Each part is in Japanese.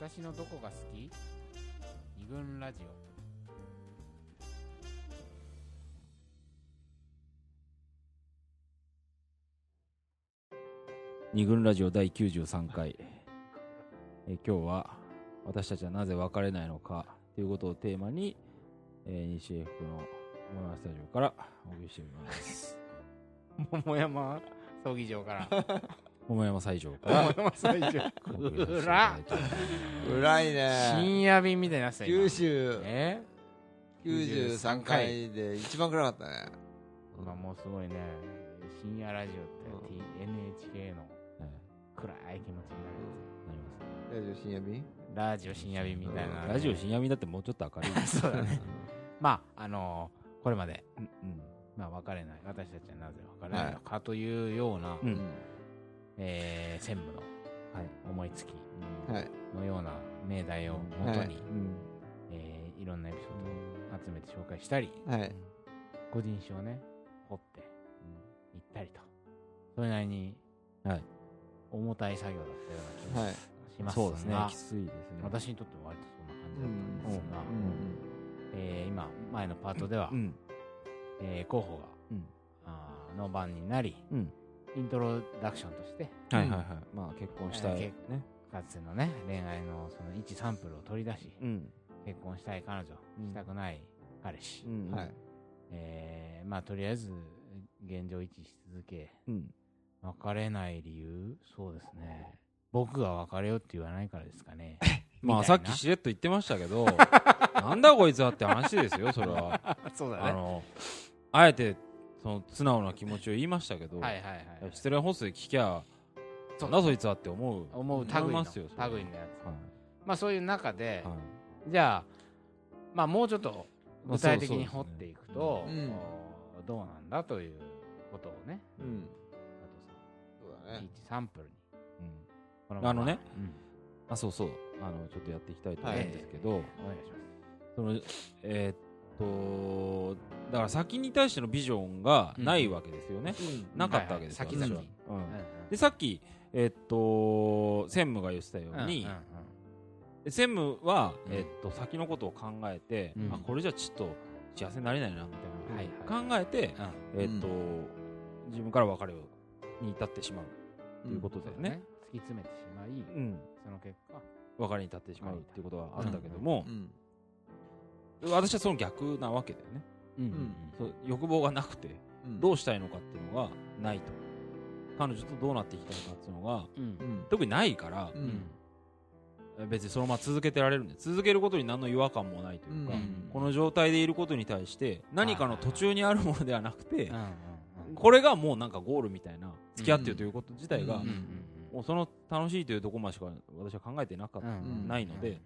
私のどこが好き？二軍ラジ二軍ラジオ第93回、えー今日は私たちはなぜ別れないのかということをテーマに、えー西英福の桃山スタジオからお送りしております。オ 桃山葬儀場から 桃山西条から桃山斎場お送りさせていただいております。暗いね。深夜便みたいになってた今。九州。え？93回で一番暗かったね。まあもうすごいね。深夜ラジオって、T NHK のはい暗い気持ちになるなりますラジオ深夜便？ラジオ深夜便みたいな、ラジオ深夜便だってもうちょっと明るい。そうだね。まああのーこれまで、うんまあ、別れない。私たちはなぜ別れないのかというような、うん、うんえー専務のはい。思いつきはい。のような命題をもとに、はい。いえーいろんなエピソードを集めて紹介したりはい。個人史をね掘っていったりとそれなりにはい。重たい作業だったような気はいがしますが、そうですね。きついですね。私にとっては割とそんな感じうだったんんですが、えー今前のパートでは、うん。えー候補が、うん。あーの番になりうんイントロダクションとしてはいはいはい。まあ結婚したいえーね。かつてのね恋愛のその一サンプルを取り出しうん。結婚したい彼女、うん。したくない彼氏、うん。はい。えーまあとりあえず現状維持し続けうん。別れない理由そうですね。僕が別れようって言わないからですかね。まあさっきしれっと言ってましたけど なんだこいつはって話ですよそれは。そうあのあえてその素直な気持ちを言いましたけど、はいはいはい失恋ホストで聞きゃそなんだそいつはって思う。思う類のま類のやつ。はい。まあそういう中で、はい。じゃあまあもうちょっとまあ具体的に掘っていくと、うん。おどうなんだということをねうん。佐藤さうだね。一サンプルに。うん。このまま。あのねうん。あそうそう。あのちょっとやっていきたいと思うんですけど、お願いします。そのえーっとだから先に対してのビジョンがないわけですよね、なかったわけですよ、はいはい私は。先うん。うんでさっきえーっと専務が言ってたように、専務は、うん。えーっと先のことを考えて、うん。あこれじゃちょっと幸せになれないなみたいな、はい考えて、うん。えーっと自分から別れに至ってしまう。ということだよね。突き詰めてしまいうん。その結果別れに至ってしまうっていうことはあったけどもう、ん私はその逆なわけだよね。うん。ん。そう欲望がなくてどうしたいのかっていうのがないと彼女とどうなっていきたいかっていうのがうん。特にないからう、ん。別にそのまま続けてられるん。で続けることに何の違和感もないというか、うん。この状態でいることに対して何かの途中にあるものではなくて、これがもうなん。かゴールみたいな付き合ってるということ自体が、もうその楽しいというとこまでしか私は考えてなかった、ないので、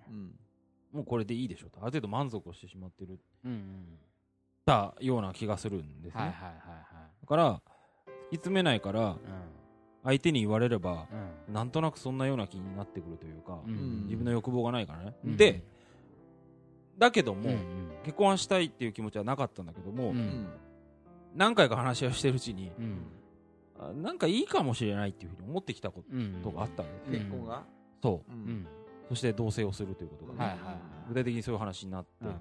もうこれでいいでしょうと。ある程度満足をしてしまってる。うんうん。たような気がするんですね、はいはいはいだから突き詰めないからはい相手に言われればうん。うんなんとなくそんなような気になってくるというか、うん。自分の欲望がないからね、うん。でだけども、うん結婚はしたいっていう気持ちはなかったんだけども、うん。うん何回か話し合いをしてるうちにうん。あなんかいいかもしれないっていうふうに思ってきたこうんとがあったわけです、うん結婚が？そう。ううんんそして同棲をするということがね、はいはいはい。具体的にそういう話になって、うんうん。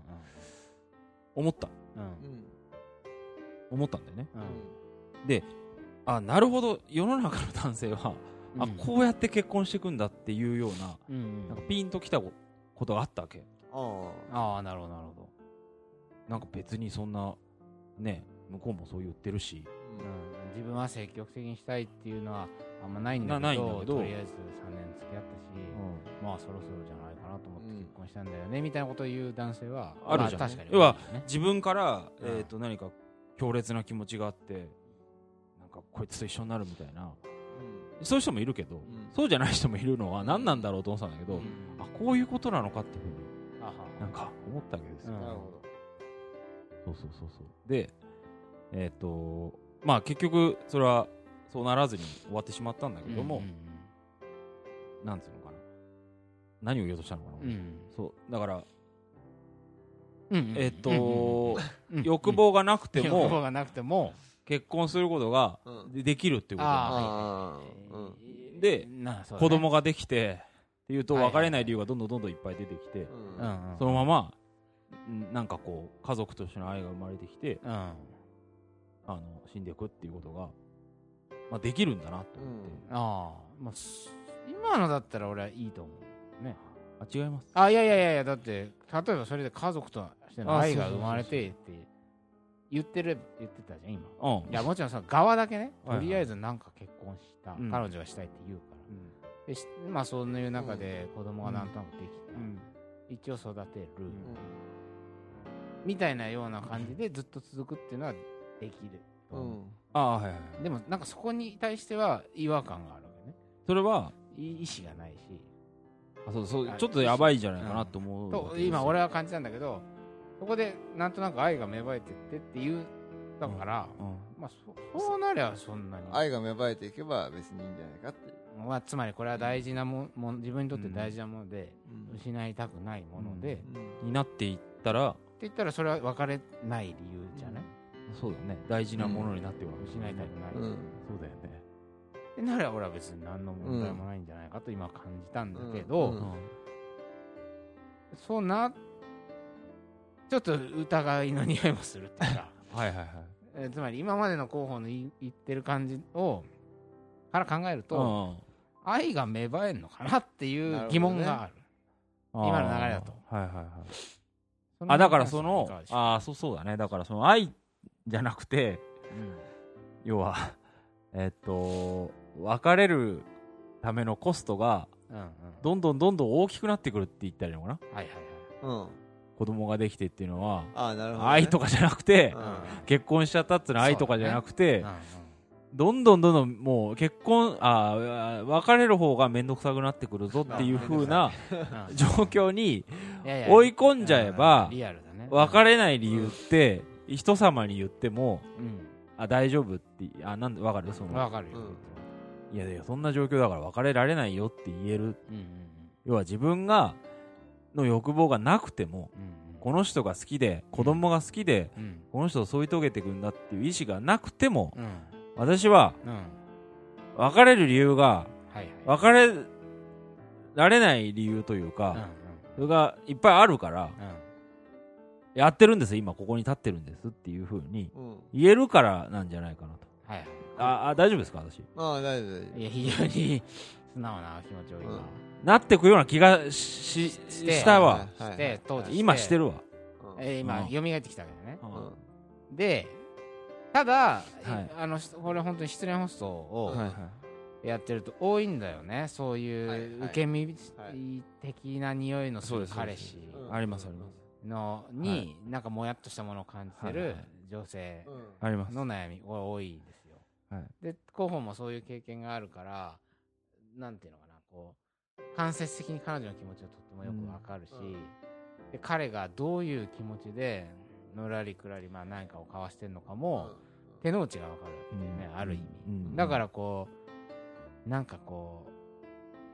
思った。うん。うん。思ったんだよね。うん。であなるほど世の中の男性は、あうん。こうやって結婚していくんだっていうようなうんなんかピンときたことがあったわけ。ああ。あなるほどなるほど。なんか別にそんなね向こうもそう言ってるし。あうん自分は積極的にしたいっていうのはあんまないんだけどとりあえず3年付き合ったし、まあそろそろじゃないかなと思って結婚したんだよね、みたいなことを言う男性はあるじゃん。ま確かに要は自分から、うんえー、と何か強烈な気持ちがあってなんかこいつと一緒になるみたいな。そういう人もいるけど、ん。そうじゃない人もいるのは何なんだろうと思ってたんだけど、うん。あこういうことなのかっていうふうになんか思ったわけですよ、うんなるほそうそうそうそう。でえっ、とまあ結局それはそうならずに終わってしまったんだけども、うんなんつうのかな。何を言おうとしたのかな、うん。うんそう。だから、うんうん。えっ、と、うんうん欲望がなくて欲も、望がなくても。結婚することがうん。でできるっていうことあなあー。ーでね。子供ができてっていうと別れない理由がどんどんどんどんいっぱい出てきて、うん。うんうん。そのままんなんかこう家族としての愛が生まれてきてうんあの死んでいくっていうことが、まあ、できるんだなと思って、ああ。まあす今のだったら俺はいいと思うね。あ違います。あいやいやいやいやだって例えばそれで家族としてのあ愛が生まれてって言ってる言ってたじゃん今。うん。いやもちろんその側だけね。はいはい。とりあえずなんか結婚した、うん。彼女がしたいって言うから。でしまあそういう中で子供がなんとなくできた、うん。一応育てる、みたいなような感じでずっと続くっていうのはできる。と思う、うん。ああはいはいはい。でもなんかそこに対しては違和感があるわけね。それはい意思がないし。あそうそうあちょっとやばいんじゃないかなと思うわとけですよ。今俺は感じたんだけどそこでなんとなく愛が芽生えてってっていうだから、うんまあそそうなりゃそんなに、愛が芽生えていけば別にいいんじゃないかって。いうまあ、つまりこれは大事なももん自分にとって大事なもので、うん。失いたくないもので、になっていったら言ったらそれは別れない理由じゃない、そうだね。大事なものになってるわけ失いたくない、うん。そうだよね。でなら俺は別に何の問題もないんじゃないかと今感じたんだけど、うん。うん。そうなちょっと疑いの匂いもするっていうか。はいはいはい。えーつまり今までの候補の言ってる感じをから考えると、うん。愛が芽生えるのかなっていう疑問がある。今の流れだと。はいはいはい。あだからそのいかがでしょうあそうそうだね。だからその愛 じゃなくて要はえっと別れるためのコストがうんうん。どんどんどんどん大きくなってくるって言ったらいいのかな？はいはいうん。子供ができてっていうのはああなるほどね。愛とかじゃなくてうん。結婚しちゃったっていうのは愛とかじゃなくてはい、うん。どんどんどんどんもう結婚あー別れる方が面倒くさくなってくるぞっていう風なうんうん状況に追い込んじゃえばうん。リアルだね。別れない理由って人様に言ってもうん。あ大丈夫ってあなんでわかる？そのわかるよ。うん。いやいやそんな状況だから別れられないよって言える。うんうん要は自分がの欲望がなくてもうんうん。この人が好きで子供が好きでうん。この人を添い遂げていくんだっていう意思がなくてもうん。私はうん。別れる理由がはいはい。別れられない理由といううんかそれがいっぱいあるからうんやってるんです今ここに立ってるんですっていうふうにうん。言えるからなんじゃないかなと。はいはい。ああ大丈夫ですか私？ああ大丈夫大丈夫。いや非常に素直な気持ちを今、うん。なってくような気がししたわ。はいはいして当時今してるわ。うんえー今うん。蘇ってきたわけだね。うん。でただ、はい。あのこれ本当に失恋ホストをはいはい。やってると多いんだよね。そういはいうはい。受け身はい的な匂いのする彼氏。うん。ありますありますのになんかもやっとしたものを感じてる女性あります。の悩みが多いんですよ。はい。で候補もそういう経験があるからなんていうのかなこう間接的に彼女の気持ちがとってもよくわかるし、うん。で彼がどういう気持ちでのらりくらり、まあ、何かを交わしてるのかも、手の内がわかるわけだよね、うん。ある意味、うん。だからこうなんかこ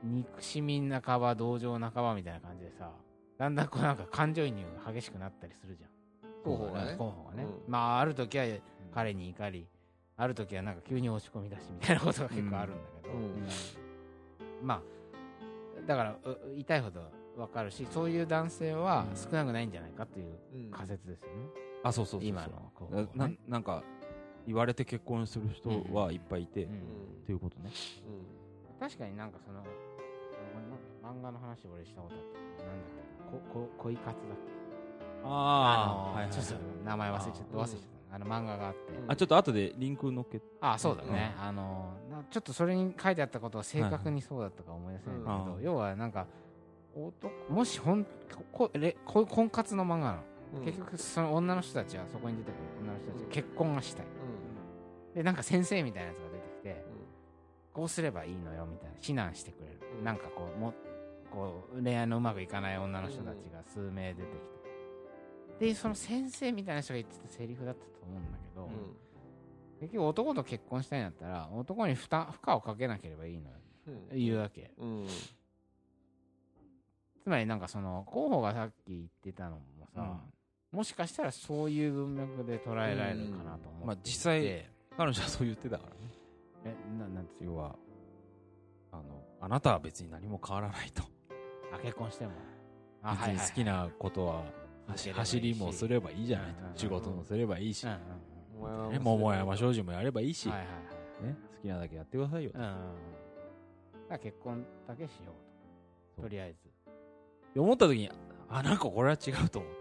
う憎しみ半ば同情半ばみたいな感じでさだんだんこうなんか感情移入が激しくなったりするじゃん。候補がね。候補がね、うん。まあある時は彼に怒りある時はなんか急に落ち込み出しみたいなことが結構あるんだけど、うん。まあだからう痛いほどわかるしそういう男性は少なくないんじゃないかといううん。仮説ですよね、あそうそうそうそう。今の候補はね。なななんか言われて結婚する人はいっぱいいて、うん。ということね。確かになんかその漫画の話俺したことあってなんだっけ？ここ恋活だっけ？ああ、のはいはいちょっと名前忘れちゃった忘れちゃった。あの漫画があって、うんあちょっと後でリンク載っけあそうだね、あのなちょっとそれに書いてあったことは正確にそうだったか思い出せないけど、うん。要はなんか男もしほんこれこ婚活の漫画なの、うん。結局その女の人たちはそこに出てくる。女の人たちは結婚がしたい。うん。でなんか先生みたいなやつが出てきてうん。こうすればいいのよみたいな。指南してくれる、うん。なんかこうもこう恋愛のうまくいかない女の人たちが数名出てきて、でその先生みたいな人が言ってたセリフだったと思うんだけど、結局男と結婚したいんだったら男に負担負荷をかけなければいいのよ。うん。言うわけ。うん。つまりなんかその候補がさっき言ってたのもさ、もしかしたらそういう文脈で捉えられるかなと思って、まあ実際彼女はそう言ってたからね。えななんて要はあのあなたは別に何も変わらないとあ結婚しても。あ別に好きなことは走走りもすればいいじゃないうんうんうん。仕事もすればいいし、桃山桃山商事もやればいいし、うんはいはいはい。ね、好きなだけやってくださいよ、結婚だけしようと。とりあえず。思った時にあなんかこれは違うと思って、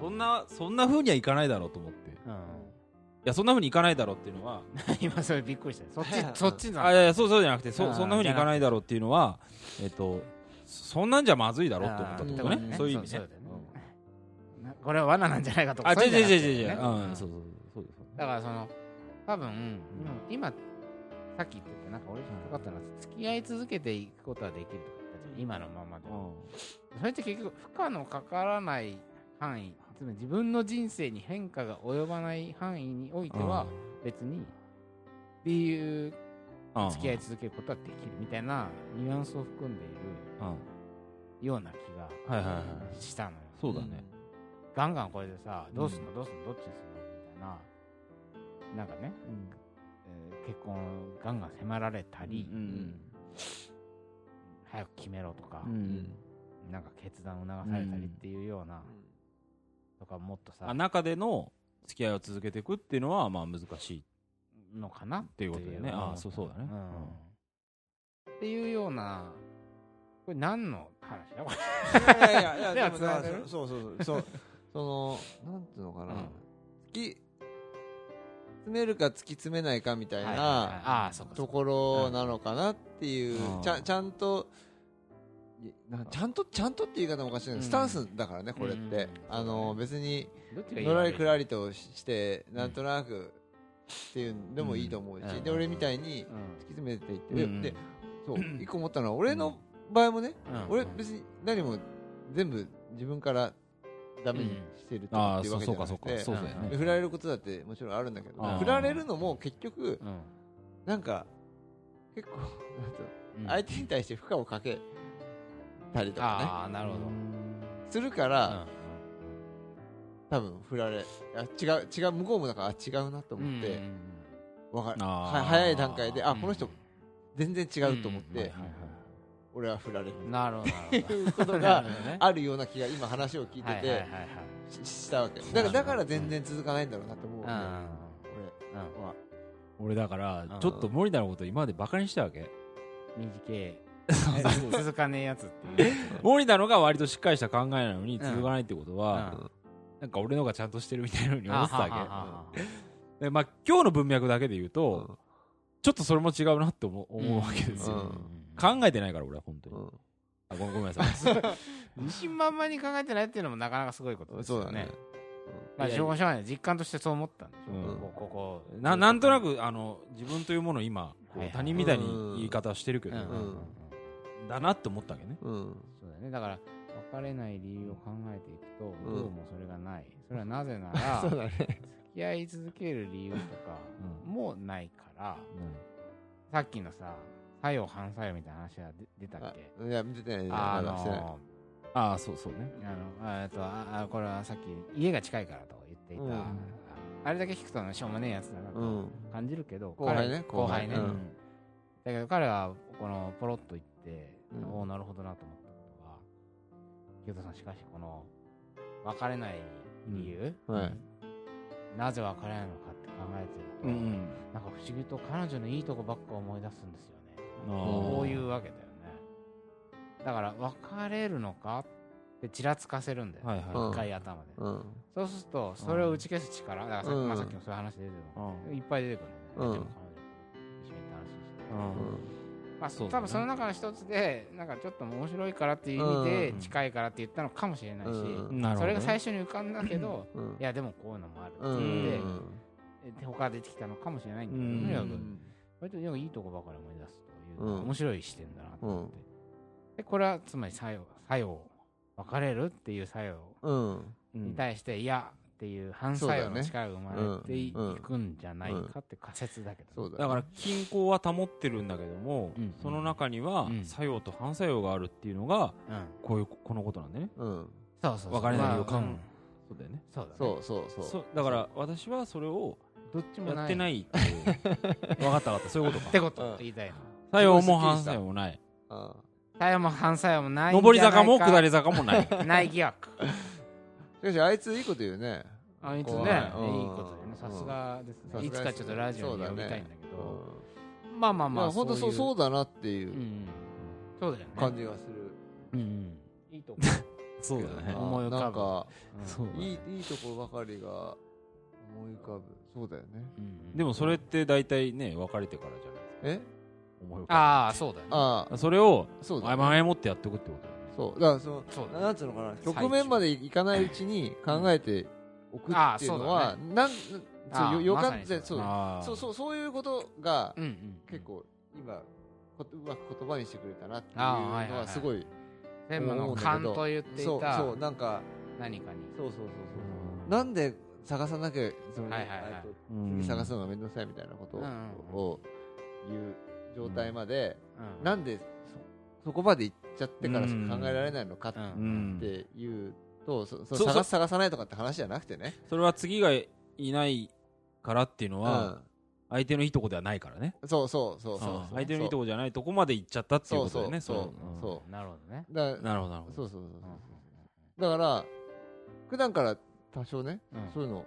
そんなそんな風にはいかないだろうと思って。いうん。やそんな風にいかないだろうっていうのは 今それびっくりした。そっちそっちなあいやいやそうそうじゃなくてあーそそんな風にいかないだろうっていうのはえっとそんなんじゃまずいだろうって思ったってことね。そういう意味ね。これは罠なんじゃないかとかあ違う違う違う違ううんそうそうそう。ですだからその多分今今さっき言ってたなんか俺引っかかったのは付き合い続けていくことはできると今のままでそれって結局負荷のかからない範囲つまり自分の人生に変化が及ばない範囲においては別にっていううん付き合い続けることはできるみたいなニュアンスを含んでいるうんような気がしたのよ。そうだね。ガンガンこれでさどうすんの？どうすんの？どっちにすんの？みたいな。なんかね、えー結婚ガンガン迫られたり、うん早く決めろとか、うんなんか決断を促されたりっていうような、とかもっとさあ中での付き合いを続けていくっていうのはまあ難しいのかなっっていうことだよね。あそうそうだね。うん。っていうようなこれ何の話だ？これ。いやいやいや ではでもな繋がる？そうそうそう。そう。そのなんていうのかな、うん。突き詰めるか突き詰めないかみたいなところなのかなっていう、うん。ちゃんちゃんとちゃんとちゃんとって言い方もおかしいけど、うん。スタンスだからねこれって、うん。あの別にのらりくらり、りとしてなんとなくっていうのでもいいと思うし、うん。で俺みたいに突きうん詰めていって、うんでそう一個思ったのは俺の場合もね、うん。俺別に何も全部自分からダメにしてるっていうわけじゃなくてそうかそうか。そうだよね。で振られることだってもちろんあるんだけど振られるのも結局うん。なんか結構相手に対して負荷をかけたりとかね。するから多分振られあ違う違う向こうもだからあ違うなとうん思ってわかる。は早い段階であうん。この人全然違うと思っうん。て俺は振られる。なるほど。なってるほどいうことながるほどね。あるような気が今話を聞いててししたわけ。だからだから全然続かないんだろうなと思うんうんだようん。俺は。俺だからうん。ちょっと森田のこと今までバカにしたわけ。短い。続かねえやつっていう。森田のが割としっかりした考えなのにうん続かないってことは、うんなんか俺のがちゃんとしてるみたいなふうに思ってたわけ。で、まあ、今日の文脈だけで言うと、うん。ちょっとそれも違うなって思うわけですよ、うん。考えてないから俺は本当に、うん。あごめんごめんなさい。自信満々に考えてないっていうのもなかなかすごいことですよね。そうだね。まあ、しょうがない。実感としてそう思ったんでしょ。うん。こうここななんとなくあの自分というものを今他人みたいに言い方をしてるけど、だなって思ったわけね。うん。そうだね。だから、別れない理由を考えていくと、うん。どうもそれがない。それはなぜなら、そう付だね。き合い続ける理由とかもないから、さっきのさ、作用反作用みたいな話は出出たっけ？いや見てない。ねあの、ああそうそうね。あの、あえっと、ああこれはさっき、家が近いからと言っていた、うん。あれだけ聞くとしょうもねえやつだなとうん。感じるけど、後輩ね彼後輩ね、だけど彼はこのポロッと言って、うん。おおなるほどなと思ったことは清田さんしかしこの別れない理由、はい。なぜ別れないのかって考えてると、うんなんか不思議と彼女のいいとこばっか思い出すんですよね、うんこういうわけだよね。だから別れるのかってちらつかせるんだよ、はいはい。回頭で、うん。そうするとそれを打ち消す力だからさ,、うんまあ、さっきもそういう話出てるうん。いっぱい出てくるんだよね、うん。相手も彼女と一緒にいた話してうんまあ、多分その中の一つでなんかちょっと面白いからっていう意味でうん。近いからって言ったのかもしれないし、それが最初に浮かんだけど、うん。いやでもこういうのもあるってう言って、ん。で他が出てきたのかもしれないんだけど、うん。とにかくうん。割となんかいいとこばかり思い出すという、うん。面白い視点だなと思って、でこれはつまり作用作用別れるっていう作用うん。に対して、いやっていう反作用の力が生まれていうんくんじゃないかって仮説だけど、そうだだから均衡は保ってるんだけども、うんその中にはうん。作用と反作用があるっていうのがうん、こういうこのことなんでね。うん。そうそうそう。別れない理由を考えまあうん。そうだよね。そうだね。そうそうそう。だから私はそれをどっちもない。やってないっていう。分かった分かった。そういうことか。ってこと、うん。言いたいの。作用も反作用もない。あ作用も反作用もない上り坂も下り坂もない。ない疑惑しかしあいついいこと言うね。あいつねいい。うん。ことだよね。さすがですさすがですねいつかちょっとラジオに呼びたいんだけうどまあまあんまあまあ本当そううそうだなっていううんそうだよね。感じがする。うんうん。いいとこ。そうだね。思い浮かぶ。なんかいいいいところばかりが思い浮かぶ。そうだよね。うんでもそれって大体ね別れてからじゃないですか。え？思い浮かああそうだよね。ああ。ぶそれを前もってやっておくってことそう。だからそのそうだね。なんつうのかな中局面までいかないうちに考えておくっていうのはなんそうよよかまさそう。あー。そうそうそういうことがうんうん結構今こうまく言葉にしてくれたなっていうああはいはいはい。のはすごい専務の勘と言っていそうたそうなんか何かに。そうそうそうそう。なんで探さなきゃその？はいはいはい。えっ次探すのが面倒くさいみたいなことうんうんを言う状態までうん。なんでそそこまで行っちゃってからしか考えられないのかっうんうんていうとそそ探す探さないとかって話じゃなくてね。それは次がいないからっていうのうはん。相手のいいとこではないからね。そうそうそうそう。うん。相手のいいとこじゃないとこまで行っちゃったっていうことだよねそうそうなるほどね。なるほどなるほど。そうそうそうそう。だから普段から多少ねうん。そういうの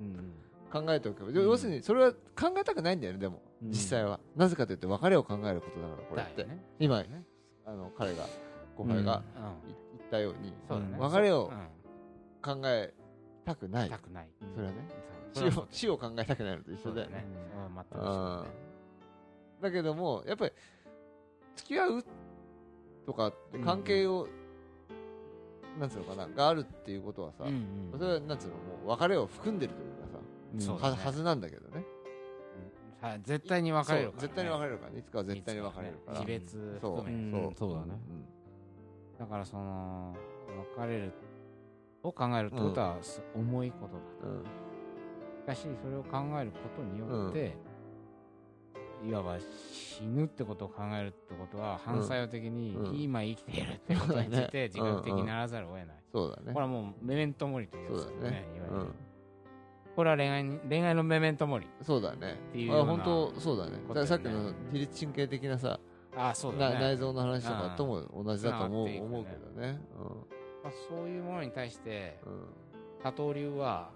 うん考えておけば要するにそれは考えたくないんだよねでも。うん。実際は。なぜかというと別れを考えることだからこれって。今ねあの彼が後輩が言ったようにそうだね。別れをう。ん。考えたくない。くないそれはね死を死を考えたくないのと一緒だねうん全く一緒だねだけどもやっぱり付き合うとかって関係をなんつうのかながあるっていうことはさそれはなんつうのもう別れを含んでるというかさはずなんだけどねはい絶対に別れるからね。そう絶対に別れるからね。いつかは絶対に別れるから。自別そう含めうん。そう。だね。だからその別れるを考えるってことはす重いことだうんうん。しかしそれを考えることによって、いわば死ぬってことを考えるってことは反作用的にうん。今生きているってことについて自覚的にならざるを得ない、そうだね。これはもうメメントモリというやつそうだね。いわゆる。うんこれは恋愛に恋愛のメメントモリ。そうだね。ていうようなあ本当そうだね。ださっきの自律神経的なさああそうだね。な内臓の話とかとも同じだと思うつながっていくね思うけどね。まあ、そういうものに対してうん。うん多頭流は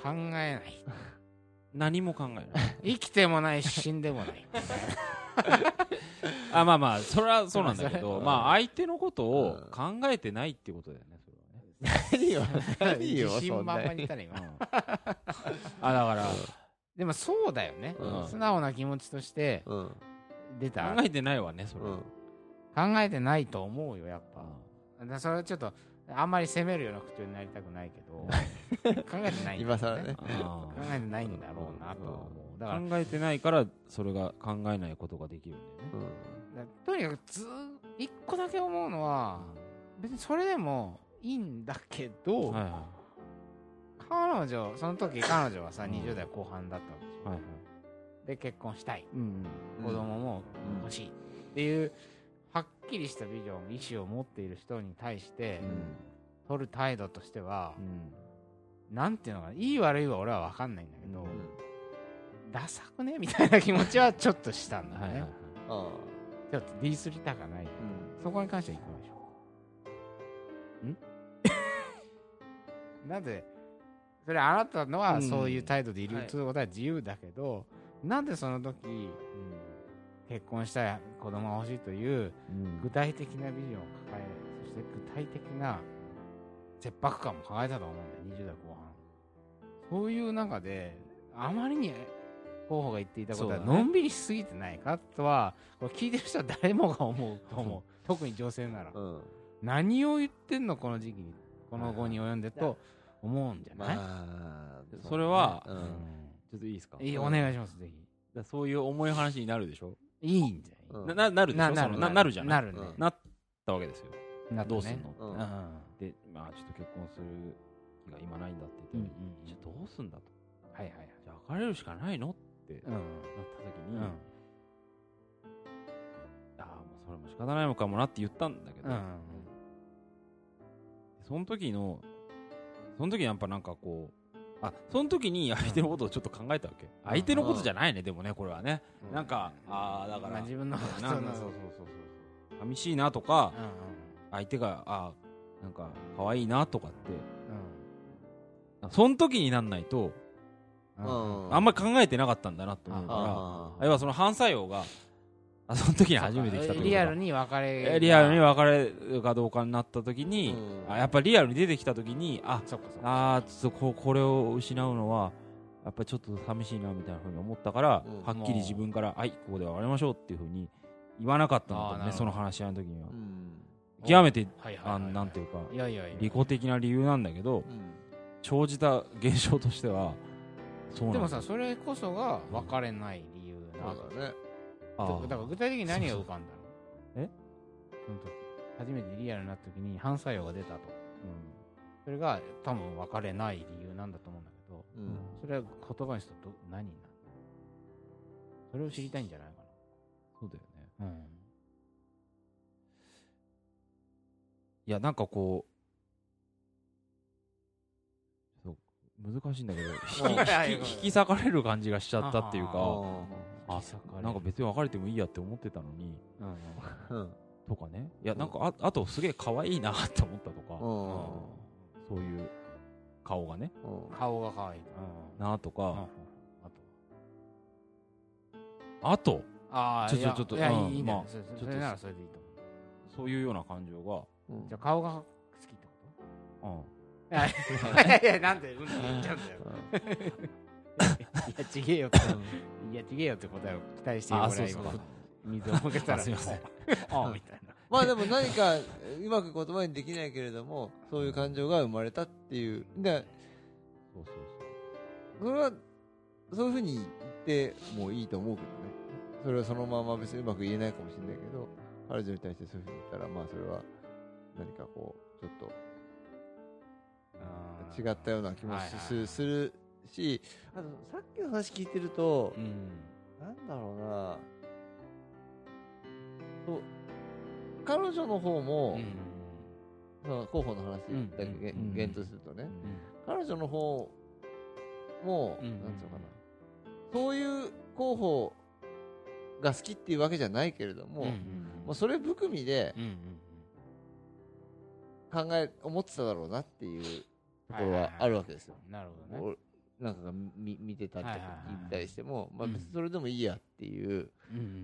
考えない。何も考えない。生きてもないし死んでもない。あまあまあそれはそうなんだけどうんまあ相手のことを考えてないっていうことだよね何よ何よ 自信満々に言ったら今。あだからでもそうだよね、うん。素直な気持ちとしてうん。出た、考えてないわねそれ。考えてないと思うよやっぱ。それはちょっとあんまり責めるような口調になりたくないけど 考えてないんだよ今更ね。考えてないんだろうなとは思うだから考えてないからそれが考えないこと。ができるん。だよねとにかくずー一個だけ思うのは別にそれでもいいんだけど、はいは彼女その時彼女はさうん。20代後半だったわけでしょいはいはい。で結婚したい。うん子供も欲しい。っていうはっきりしたビジョン意思を持っている人に対して取る態度としてはうん。なんていうのかないい悪いは俺は分かんないんだけど、うん。ダサくね？みたいな気持ちはちょっとしたんだね、はいはいはい。あちょっとディスりたかない。あそこに関しては行きましょう。なぜ、それあなたのはうん。そういう態度でいるはい。ということは自由だけど、なんでその時結婚したい子供が欲しいといううん。具体的なビジョンを抱え、そして具体的な切迫感も抱えたと思うんだよ、20代後半。そういう中で、あまりに候補が言っていたことはのんびりしすぎてないかとは、これ聞いてる人は誰もが思うと思う。特に女性なら。うん何を言ってんのこの時期にこの後に及んでと思うんじゃない、まあそれはうん。ちょっといいですか？いいお願いしますぜだそういう重い話になるでしょ？ひいいんじゃうん。なななるでしょ？そのななる。じゃない？なるね、うん。なったわけですよ。なね。どうすんの？うん。うん。うんでまあちょっと結婚する気が今ないんだってうん言ったらじゃあどうすんだと？はいはいはい。じゃあ別れるしかないの？ってうん。なった時に、うん。ああもうそれも仕方ないのかもなって言ったんだけど、うんその時のその時にやっぱなんかこうあその時に相手のことをちょっと考えたわけ、相手のことじゃないねでもねこれはね、うん。なんかああだからまあ自分のことのなんかそうそうそうそう寂しいなとか相手があなんか可愛いなとかって。うその時になんないとあんまり考えてなかったんだなと思うからあ要はその反作用があその時に初めて来たってことか。リアルに別れリアルに別れるかどうかになった時に、うん。あやっぱリアルに出てきた時にあそあーちょっとここれを失うのはやっぱりちょっと寂しいなみたいなふうに思ったから、うん。はっきり自分から「はいここで別れましょう」っていうふうに言わなかったんだねその話し合いの時には。ーうん。極めてはなんていうか利己的な理由なんだけどうん。生じた現象としてはでもさそれこそが別れない理由なそうだねだから具体的に何が浮かんだの？え？その時。初めてリアルになった時に反作用が出たと。それが多分別れない理由なんだと思うんだけどうん。それは言葉にするとど何になる？それを知りたいんじゃないかそうだよね。ないやなんかこう難しいんだけど 引き裂かれる感じがしちゃったっていうかああ引き裂か。れるなんか別に別れてもいいやって思ってたのに。うんうんとかね。いやなんかああとすげえ可愛いなって思ったとか。うん。そういう顔がね。うん。顔が可愛いなと。うん。うん。か。あと。ああいやちょちょちょっといやうん。いいんだよまあそれちょっとそれならそれでいいと思そういうような感情が。うん。うじゃあ顔が好きってこうん。といやいやいやなんで？うん。って言っちゃうん。だよいやちげえよって。いやちげえよって答えを期待してあ俺は今そうそうそう水を向けたら。あすいません。ああみたいな。まあでも何かうまく言葉にできないけれどもそういう感情が生まれたっていう。でそうそうそれはそういうふうに言ってもいいと思うけどね。それはそのまま別にうまく言えないかもしれないけど彼女に対してそういうふうに言ったらまあそれは何かこうちょっと違ったような気もするするしあとさっきの話聞いてるとそううんなんだろうな。そう彼女の方も、その候補の話うん。だけ言とするとね、うん。彼女の方も、うん。なんつうのかな。そういう候補が好きっていうわけじゃないけれども、まあ、それ含みで考え思ってただろうなっていうところはあるわけですよ。なるほどね。おなんかが見見てたりとか聞いたりしても、まあ、それでもいいやっていう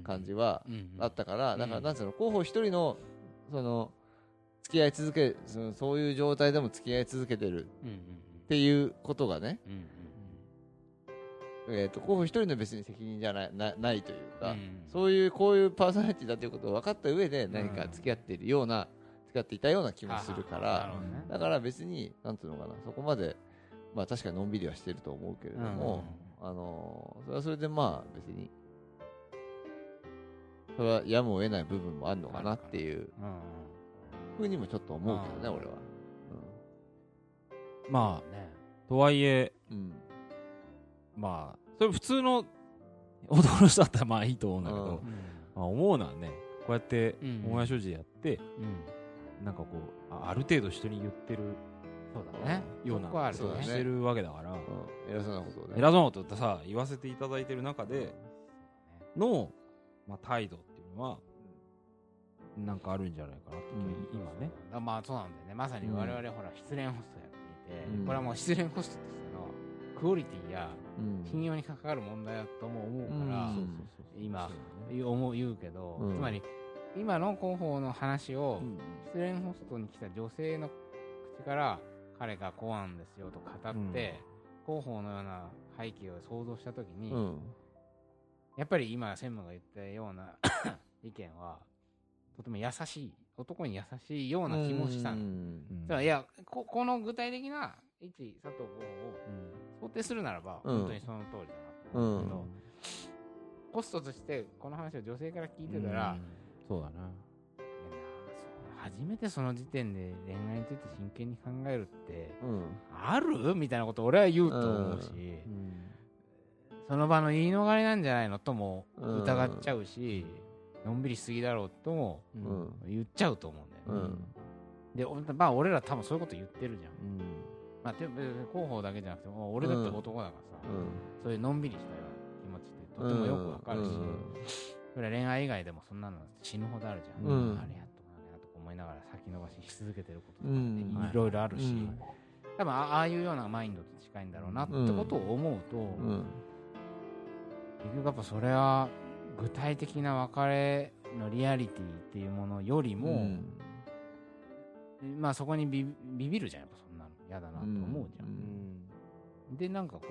感じははあったから、うんだからなんつうの候補一人のその付き合い続けそのそういう状態でも付き合い続けてるっていうことがね、えー、と候補一人の別に責任じゃないなないというか、うんそういうこういうパーソナリティだということを分かった上でん何か付き合っているような、付き合っていたような気もするからだから別になんていうのかなそこまでまあ確かにのんびりはしてると思うけれども、あのーそれはそれでまあ別にそれはやむを得ない部分もあるのかなっていううん。うんふうにもちょっと思うけどねうん。俺は。まあね。とはいえうん。まあそれ普通の男の人だったらまあいいと思うんだけど、うん。まあ、思うのはねこうやってうん。大谷所持でやって、うん。なんかこうあある程度人に言ってるそうだね。ようなそこはあるそうだねしてるわけだから、うん。偉そうなことをね。偉そうなことってさ言わせていただいてる中での、まあ、態度っていうのはなんかあるんじゃないかなって気が今ね、あまあそうなんだよね。まさに我々ほら失恋ホストやっていて、うん。これはもう失恋ホストとしてのクオリティやうん。信用に関わる問題だとも思うから、うん。今思う言うけど、うん。つまり今の広報の話をうん。失恋ホストに来た女性の口から彼がこうなんですよと語って、広報のような背景を想像したときに、うん。やっぱり今専務が言ったような 意見はとても優しい男に優しいような気もした。の。いやここの具体的な一佐藤候補を想定するならば、うん。本当にその通りだなと思うけど、うん。ホストとしてこの話を女性から聞いてたら、そうだな初めてその時点で恋愛について真剣に考えるってうん。ある？みたいなこと俺は言うと思うし、その場の言い逃れなんじゃないのとも疑っちゃうし、のんびりしすぎだろうともうん。言っちゃうと思うんだよね。うん。でおまあ俺ら多分そういうこと言ってるじゃん。うん。まあ、広報だけじゃなくて俺だって男だからさ、そういうのんびりしたような気持ちってとてもよくわかるし、それは恋愛以外でもそんなの死ぬほどあるじゃん、うん。あれ思いながら先延ばしし続けてることとかいろいろあるし、うん。多分あああいうようなマインドと近いんだろうなってことを思うと、うん。結局やっぱそれは具体的な別れのリアリティっていうものよりも、うん。まあそこにビビビるじゃんやっぱそんなの。嫌だなと思うじゃん、うん。でなんかこ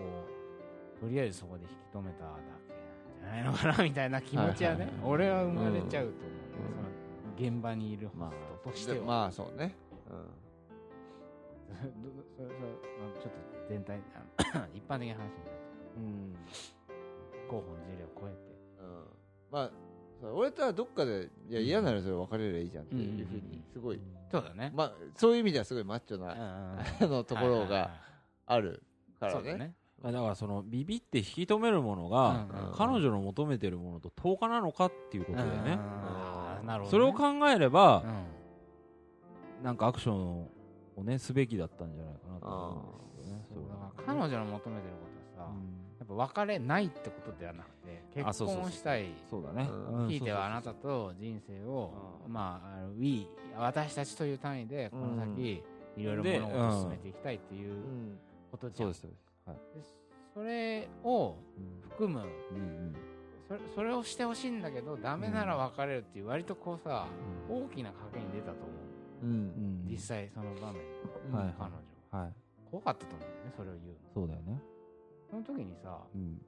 うとりあえずそこで引き止めただけなんじゃないのかなみたいな気持ちはね、俺は生まれちゃうと思う、現場にいるホストとしては、でまあそうね。どどそれそれまあちょっと全体あの 一般的な話になっちゃううん候補の事例を超えて。うん。うん。まあそう俺とはどっかでいや嫌ならそれ別れればいいじゃんっていうふううんうんうん。にすごいそうだね、まあそういう意味ではすごいマッチョなうんうんうん。あのところがあるからね。ね。まあだからそのビビって引き止めるものが、うんうん彼女の求めてるものと10日なのかっていうことだよね、あーなるほどね。それを考えればう、ん。なんかアクションをねすべきだったんじゃないかなと思うんですよねそうれは。だから彼女の求めてることはさ、うん。やっぱ別れないってことではなくて結あそうそうそう。婚したいそうだね、ひいてはあなたと人生を、まあ、あの We 私たちという単位でこの先、いろいろで物事を進めていきたいっていううん。ことじゃん、そうですそうです。はい。でそれを含むうんうんそれそれをしてほしいんだけどダメなら別れるっていう割とこうさ、うん。大きな賭けに出たと思う、うん。うん。実際その場面。でうん。はい彼女は。はい。怖かったと思うんだよねそれを言うの。そうだよね。その時にさうん。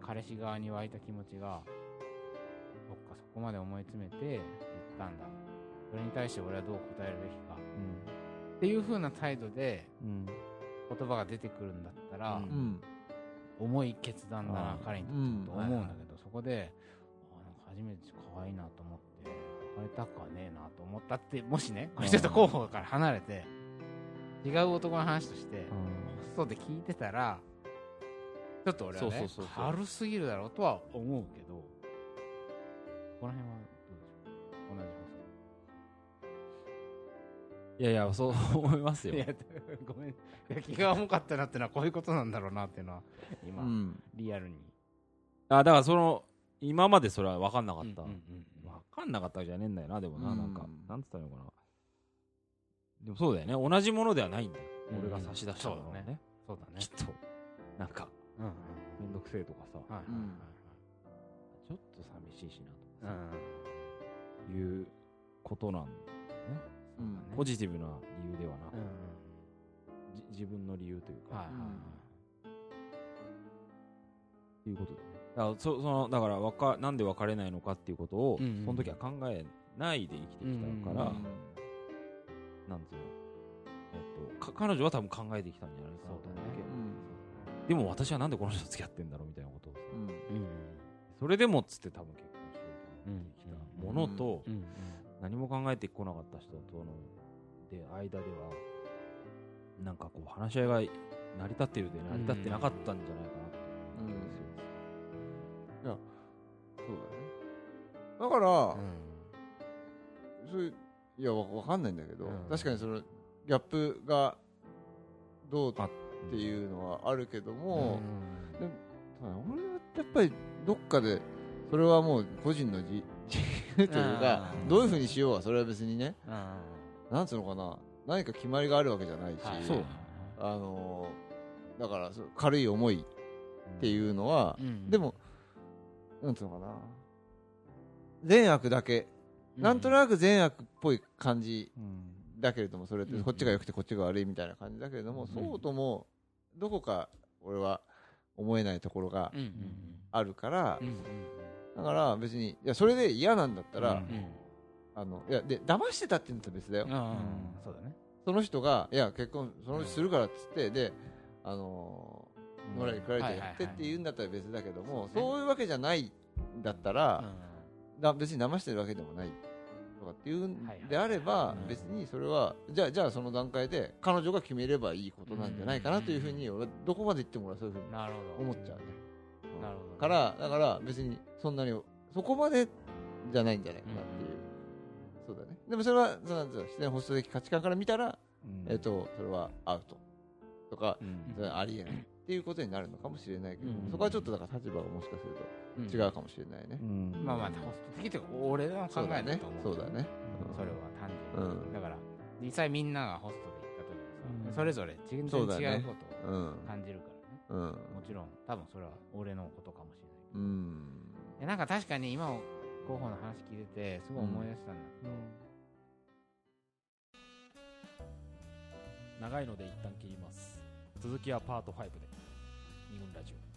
彼氏側に湧いた気持ちがそっかそこまで思い詰めて言ったんだ。それに対して俺はどう答えるべきか。っていう風な態度でうん。言葉が出てくるんだったら、うん。うん。重い決断だな彼にとってと思うんだけど、そこであなんか初めて可愛いなと思って別れたくはねえなと思ったってもしねこれちょっと候補から離れて違う男の話としてホストで聞いてたらちょっと俺はねそうそうそうそう。軽すぎるだろうとは思うけどこの辺はどうでしょう？同じいやいやそう思いますよ。ごめん。気が重かったなってのはこういうことなんだろうなっていうのは今、うん。リアルにあだからその今までそれは分かんなかった、うんうん分かんなかったじゃねえんだよなでもな、うん。なんかなんつったらいいのかな。でもそうだよね。同じものではないんだよ、うん。俺が差し出したものはね,、そうだね。きっと。なんかうんうんめんどくせえとかさ、はいはいうんちょっと寂しいしなとはいかうんさ、いうことなんだよね。うんポジティブな理由ではなく、うんじ自分の理由というか、はいはいはい。っていうことだよねだからそそのだからわかなんで別れないのかっていうことを、うんうん。その時は考えないで生きてきたから、うんなんつうの、えっと、か彼女は多分考えてきたんじゃないかなと思うけど。うん。でも私はなんでこの人と付き合ってんだろうみたいなことをさ。うん。うんそれでもっつって多分結婚しようと思ってきた。ものと、うんうん。何も考えてこなかった人とので間ではなんかこう話し合いが成り立ってるで成り立ってなかったんじゃないかなって思うんですよ、そうだね。だから、そういやわわかんないんだけど、うん。確かにそのギャップがどうっていうのはあるけども、でも俺はやっぱりどっかでそれはもう個人の自自由というかうん。どういうふうにしようはそれは別にねなんつうのかな何か決まりがあるわけじゃないし、あのーだから軽い思いっていうのは、うん。でもなんつうのかな。善悪だけ。なんとなく善悪っぽい感じうん。だけれどもそれってうんこっちが良くてこっちが悪いみたいな感じだけれども、うんそうともどこか俺は思えないところがあるから、だから別にいやそれで嫌なんだったら、あのいやで騙してたって言うんだったら別だよ、そうだね。その人がいや結婚その人するからっつってであのーのらりくらりとやってって言うんだったら別だけども、そういうわけじゃないんだったら、だ別に騙してるわけでもないとかっていうんであればうん。別にそれはじゃあじゃあその段階で彼女が決めればいいことなんじゃないかなというふうに俺はどこまで言っても俺はそういうふうに思っちゃうね。なるほど。からだから別にそんなにそこまでじゃないんじゃないかなっていう、そうだね。でもそれはその自然発想的価値観から見たら、うん。えっとそれはアウトとかうん。それはありえないっていうことになるのかもしれないけど、うん。そこはちょっとだから立場がもしかするとうん。違うかもしれないね。うん。まあまあホスト的っていうか俺の考えだそうだね。と思うそうだねそれは単う純に、ん。だから実際みんながホストで行った時にさ、うん。それぞれ全然違うことをうん感じるからね、うん。もちろん多分それは俺のことかもしれないうん。えなんか確かに今候補の話聞いててすごい思い出したんだけど、長いので一旦切ります。続きはパート5で二軍ラジオ。